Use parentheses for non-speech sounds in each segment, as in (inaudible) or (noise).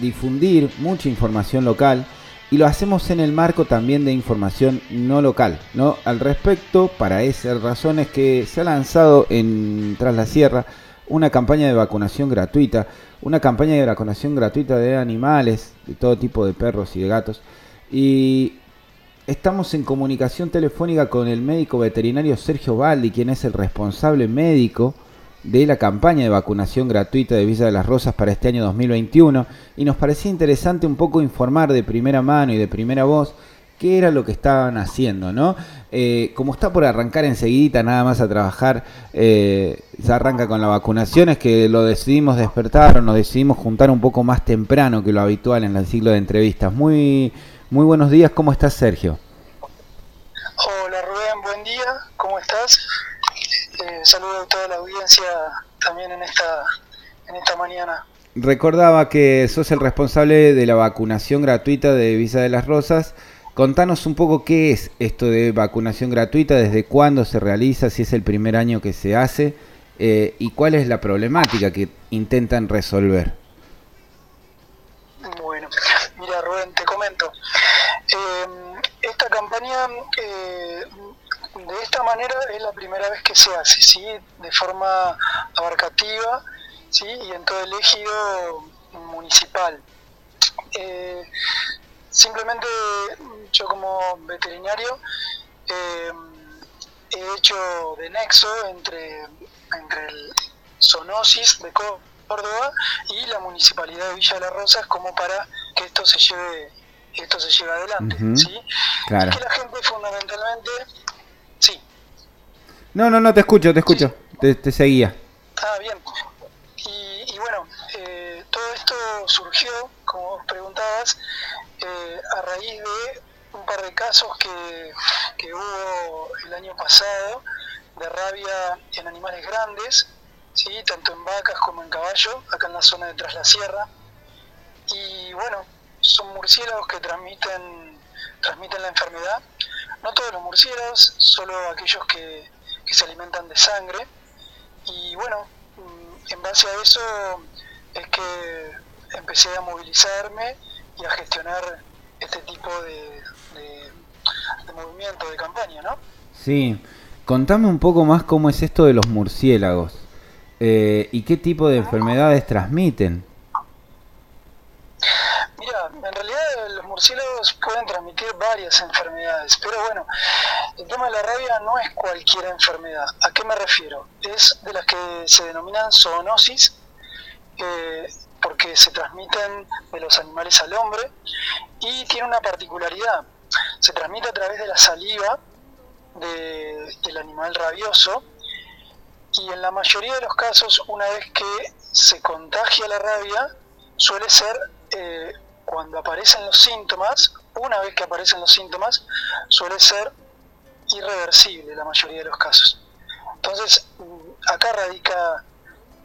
difundir mucha información local y lo hacemos en el marco también de información no local. ¿no? Al respecto, para esas razones que se ha lanzado en Tras la Sierra una campaña de vacunación gratuita, una campaña de vacunación gratuita de animales, de todo tipo de perros y de gatos. Y estamos en comunicación telefónica con el médico veterinario Sergio Baldi, quien es el responsable médico de la campaña de vacunación gratuita de Villa de las Rosas para este año 2021 y nos parecía interesante un poco informar de primera mano y de primera voz qué era lo que estaban haciendo, ¿no? Eh, como está por arrancar enseguida nada más a trabajar, eh, se arranca con la vacunación, es que lo decidimos despertar o nos decidimos juntar un poco más temprano que lo habitual en el ciclo de entrevistas. Muy, muy buenos días, ¿cómo estás Sergio? Hola Rubén, buen día, ¿cómo estás? Eh, saludo a toda la audiencia también en esta, en esta mañana. Recordaba que sos el responsable de la vacunación gratuita de Visa de las Rosas. Contanos un poco qué es esto de vacunación gratuita, desde cuándo se realiza, si es el primer año que se hace eh, y cuál es la problemática que intentan resolver. Bueno, mira Rubén, te comento. Eh, esta campaña eh, de esta manera es la primera vez que se hace, ¿sí? de forma abarcativa ¿sí? y en todo el ejido municipal. Eh, simplemente yo como veterinario eh, he hecho de nexo entre, entre el zoonosis de Córdoba y la municipalidad de Villa de las Rosas como para que esto se lleve esto se lleve adelante, ¿sí? Claro. Y que la gente fundamentalmente. No, no, no, te escucho, te escucho. Te, seguía. Ah, bien. Y, bueno, eh, todo esto surgió, como vos preguntabas, eh, a raíz de un par de casos que, que hubo el año pasado de rabia en animales grandes, ¿sí? tanto en vacas como en caballo, acá en la zona de Tras la Sierra. Y bueno, son murciélagos que transmiten, transmiten la enfermedad no todos los murciélagos, solo aquellos que, se alimentan de sangre. Y bueno, mm, en base a eso es que empecé a movilizarme y a gestionar este tipo de, de, movimiento, de campaña, ¿no? Sí, contame un poco más cómo es esto de los murciélagos eh, y qué tipo de enfermedades transmiten. Mira, en realidad los murciélagos varias enfermedades, pero bueno, el tema de la rabia no es cualquier enfermedad. ¿A qué me refiero? Es de las que se denominan zoonosis, eh, porque se transmiten de los animales al hombre y tiene una particularidad. Se transmite a través de la saliva del animal rabioso y en la mayoría de los casos, una vez que se contagia la rabia, suele ser eh, cuando aparecen los síntomas, una vez que aparecen los síntomas, suele ser irreversible la mayoría de los casos. Entonces, mm, acá radica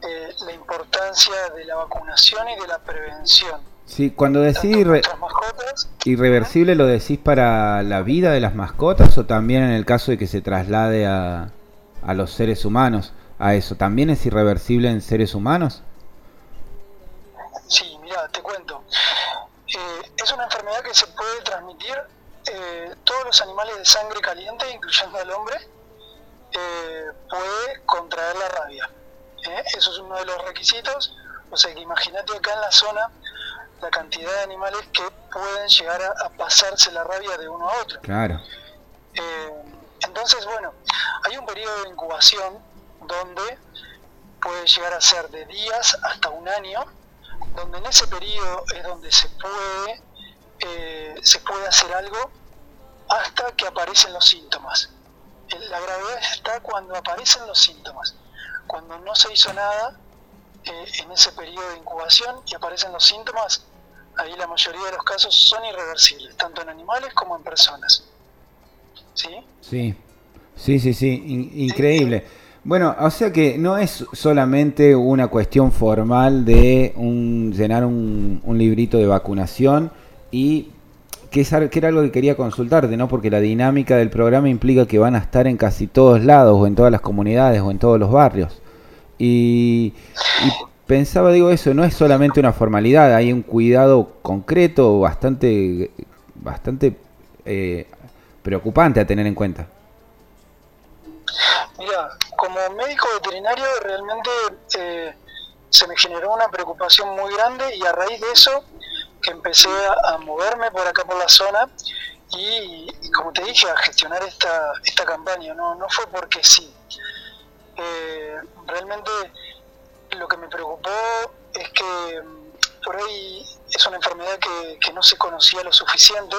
eh, la importancia de la vacunación y de la prevención. Sí, cuando decís irreversible, ¿lo decís para la vida de las mascotas o también en el caso de que se traslade a, a los seres humanos? ¿A eso también es irreversible en seres humanos? Los animales de sangre caliente, incluyendo al hombre, eh, puede contraer la rabia. Eso es uno de los requisitos. O sea que imagínate acá en la zona la cantidad de animales que pueden llegar a, pasarse la rabia de uno a otro. Claro. entonces, bueno, hay un periodo de incubación donde puede llegar a ser de días hasta un año donde en ese periodo es donde se puede, eh, se puede hacer algo hasta que aparecen los síntomas. La gravedad está cuando aparecen los síntomas. Cuando no se hizo nada eh, en ese periodo de incubación y aparecen los síntomas, ahí la mayoría de los casos son irreversibles, tanto en animales como en personas. ¿Sí? Sí, sí, sí, increíble. Bueno, o sea que no es solamente una cuestión formal de un, llenar un, librito de vacunación y que, es, que era algo que quería consultarte, ¿no? Porque la dinámica del programa implica que van a estar en casi todos lados o en todas las comunidades o en todos los barrios. Y, pensaba, digo, eso no es solamente una formalidad, hay un cuidado concreto bastante, bastante eh, preocupante a tener en cuenta. Mira, como médico veterinario realmente eh, se me generó una preocupación muy grande y a raíz de eso empecé a, moverme por acá por la zona y, como te dije, a gestionar esta, esta campaña. No, no fue porque sí. Eh, realmente lo que me preocupó es que mm, por ahí es una enfermedad que, que no se conocía lo suficiente,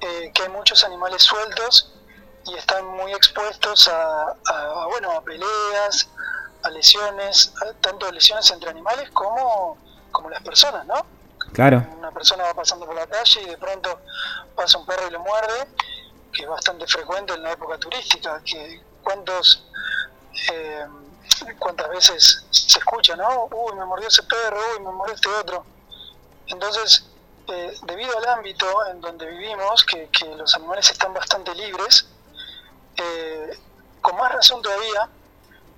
eh, que hay muchos animales sueltos y están muy expuestos a, bueno, a peleas, a lesiones, tanto lesiones entre animales como, como las personas, ¿no? Claro. Una persona va pasando por la calle y de pronto pasa un perro y lo muerde, que es bastante frecuente en la época turística, que cuántos eh, cuántas veces se escucha, ¿no? Uy, me mordió ese perro, uy, me mordió este otro. Entonces, eh, debido al ámbito en donde vivimos, que, los animales están bastante libres, eh, con más razón todavía,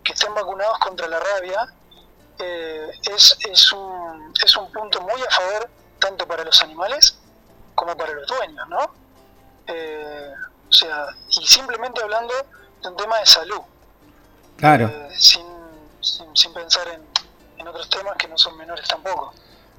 que estén vacunados contra la rabia, eh, es, es, un, es un punto muy a favor tanto para los animales como para los dueños, ¿no? o sea, y simplemente hablando de un tema de salud. Claro. sin, sin, pensar en, en otros temas que no son menores tampoco.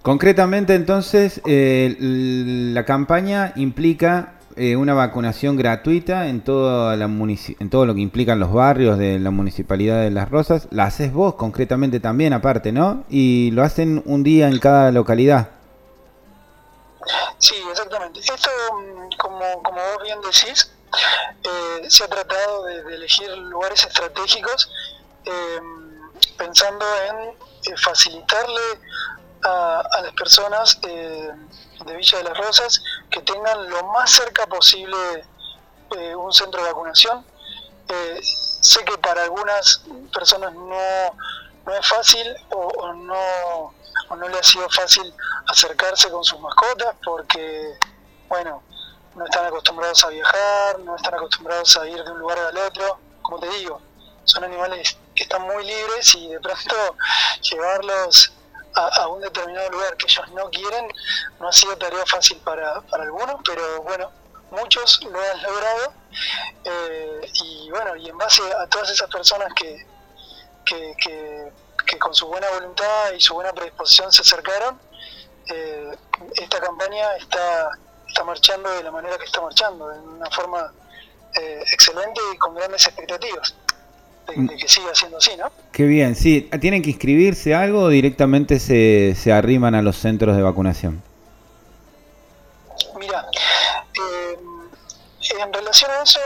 Concretamente, entonces, eh, la campaña implica eh, una vacunación gratuita en, toda la en todo lo que implican los barrios de la Municipalidad de Las Rosas. La haces vos concretamente también, aparte, ¿no? Y lo hacen un día en cada localidad. Sí, exactamente. Esto, mm, como, como vos bien decís, eh, se ha tratado de, elegir lugares estratégicos pensando en facilitarle a, las personas eh, de Villa de las Rosas que tengan lo más cerca posible eh, un centro de vacunación. Eh, sé que para algunas personas no, no es fácil o, no, o no le ha sido fácil acercarse con sus mascotas porque, bueno, no están acostumbrados a viajar, no están acostumbrados a ir de un lugar al otro. Como te digo, son animales que están muy libres y de pronto (laughs) llevarlos a, un determinado lugar que ellos no quieren, no ha sido tarea fácil para, para algunos, pero bueno, muchos lo han logrado. Eh, y bueno, y en base a todas esas personas que, que, que, con su buena voluntad y su buena predisposición se acercaron, eh, esta campaña está, está marchando de la manera que está marchando, de una forma eh, excelente y con grandes expectativas de, que siga siendo así, ¿no? Qué bien, sí. ¿Tienen que inscribirse algo o directamente se, se arriman a los centros de vacunación? Mira, eh, en relación a eso,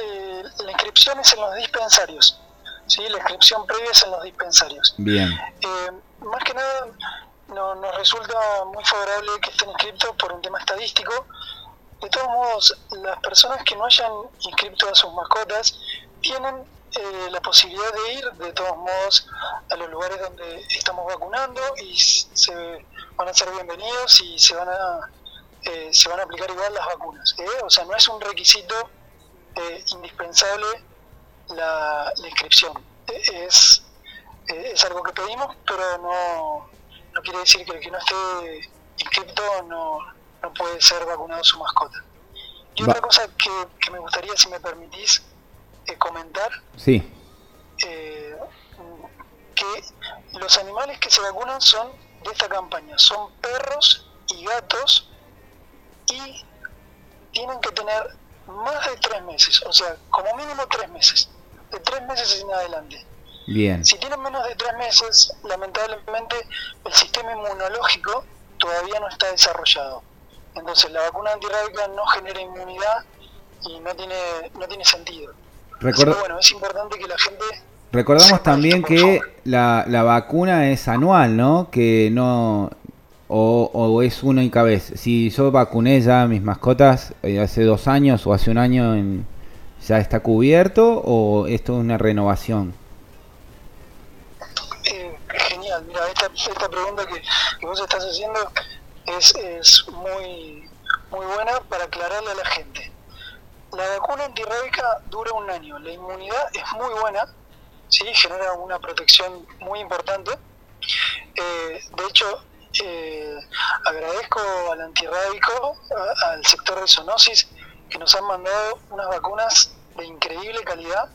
eh, la inscripción es en los dispensarios. ¿sí? La inscripción previa es en los dispensarios. Bien. Eh, más que nada, no, nos resulta muy favorable que estén inscritos por un tema estadístico. De todos modos, las personas que no hayan inscrito a sus mascotas tienen eh, la posibilidad de ir de todos modos a los lugares donde estamos vacunando y se van a ser bienvenidos y se van a eh, se van a aplicar igual las vacunas ¿eh? o sea no es un requisito indispensable la, inscripción es es algo que pedimos pero no no quiere decir que el que no esté inscrito no, no puede ser vacunado su mascota. Y otra cosa que, que me gustaría si me permitís comentar sí. Eh, que los animales que se vacunan son de esta campaña, son perros y gatos y tienen que tener más de tres meses, o sea, como mínimo tres meses, de tres meses en adelante. Bien. Si tienen menos de tres meses, lamentablemente el sistema inmunológico todavía no está desarrollado. Entonces la vacuna antirrábica no genera inmunidad y no tiene, no tiene sentido bueno, es importante que la gente... Recordamos también que la, la, vacuna es anual, ¿no? Que no... O, o, es única vez. Si yo vacuné ya a mis mascotas eh, hace dos años o hace un año, en, ¿ya está cubierto o esto es una renovación? Eh, genial, mira, esta, esta pregunta que, que, vos estás haciendo es, es muy, muy buena para aclararle a la gente. La vacuna antirrábica dura un año, la inmunidad es muy buena, ¿sí? genera una protección muy importante, Eh, de hecho, eh, agradezco al antirrábico, al sector de zoonosis, que nos han mandado unas vacunas de increíble calidad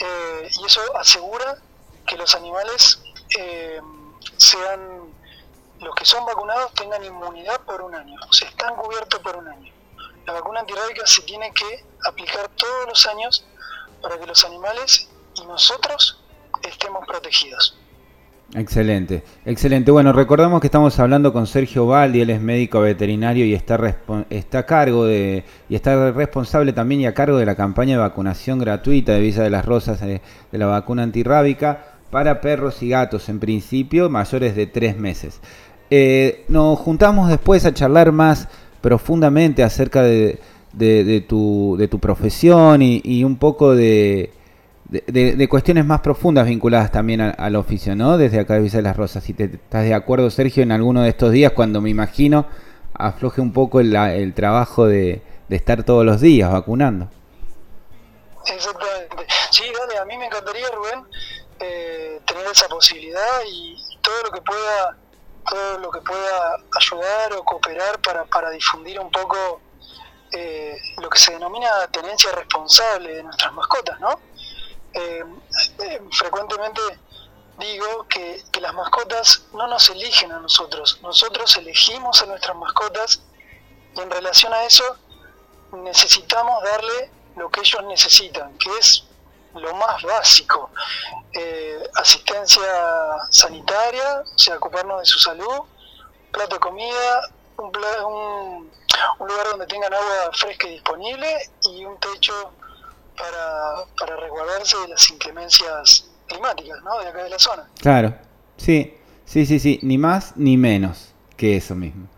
eh, y eso asegura que los animales sean, los que son vacunados tengan inmunidad por un año, o sea, están cubiertos por un año. La vacuna antirrábica se tiene que aplicar todos los años para que los animales y nosotros estemos protegidos. Excelente, excelente. Bueno, recordamos que estamos hablando con Sergio Valdi, él es médico veterinario y está, está a cargo de, y está responsable también y a cargo de la campaña de vacunación gratuita de Visa de las Rosas de, de la vacuna antirrábica para perros y gatos, en principio mayores de tres meses. Eh, nos juntamos después a charlar más profundamente acerca de, de, tu, de tu profesión y un poco de, cuestiones más profundas vinculadas también al, oficio, ¿no? Desde acá de Visa de las Rosas. Si te estás de acuerdo, Sergio, en alguno de estos días, cuando me imagino afloje un poco el, trabajo de, estar todos los días vacunando. Exactamente. Sí, dale, a mí me encantaría, Rubén, eh, tener esa posibilidad y, todo lo que pueda todo lo que pueda ayudar o cooperar para, para difundir un poco eh, lo que se denomina tenencia responsable de nuestras mascotas, ¿no? Eh, eh, frecuentemente digo que, las mascotas no nos eligen a nosotros, nosotros elegimos a nuestras mascotas y en relación a eso necesitamos darle lo que ellos necesitan, que es lo más básico, eh, asistencia sanitaria, o sea, ocuparnos de su salud, plato de comida, un, un lugar donde tengan agua fresca y disponible y un techo para, para resguardarse de las inclemencias climáticas, ¿no? De acá de la zona. Claro, sí, sí, sí, sí, ni más ni menos que eso mismo.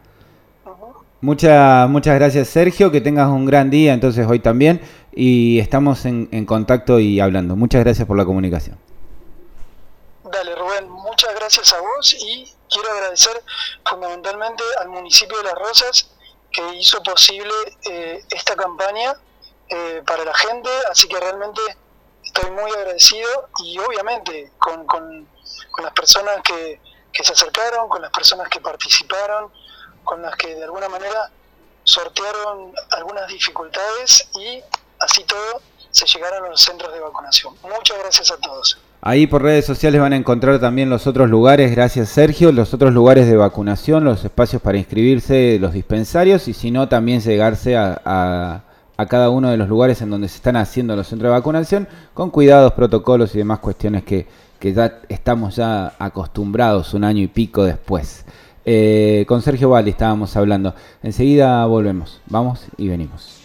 Muchas, muchas gracias Sergio, que tengas un gran día entonces hoy también y estamos en, en contacto y hablando. Muchas gracias por la comunicación. Dale Rubén, muchas gracias a vos y quiero agradecer fundamentalmente al municipio de Las Rosas que hizo posible eh, esta campaña eh, para la gente, así que realmente estoy muy agradecido y obviamente con, con, las personas que, que, se acercaron, con las personas que participaron, con las que de alguna manera sortearon algunas dificultades y así todo se llegaron a los centros de vacunación. Muchas gracias a todos. Ahí por redes sociales van a encontrar también los otros lugares, gracias Sergio, los otros lugares de vacunación, los espacios para inscribirse, los dispensarios y si no también llegarse a a cada uno de los lugares en donde se están haciendo los centros de vacunación, con cuidados, protocolos y demás cuestiones que, ya estamos ya acostumbrados un año y pico después. Eh, con Sergio Valdi estábamos hablando. Enseguida volvemos. Vamos y venimos.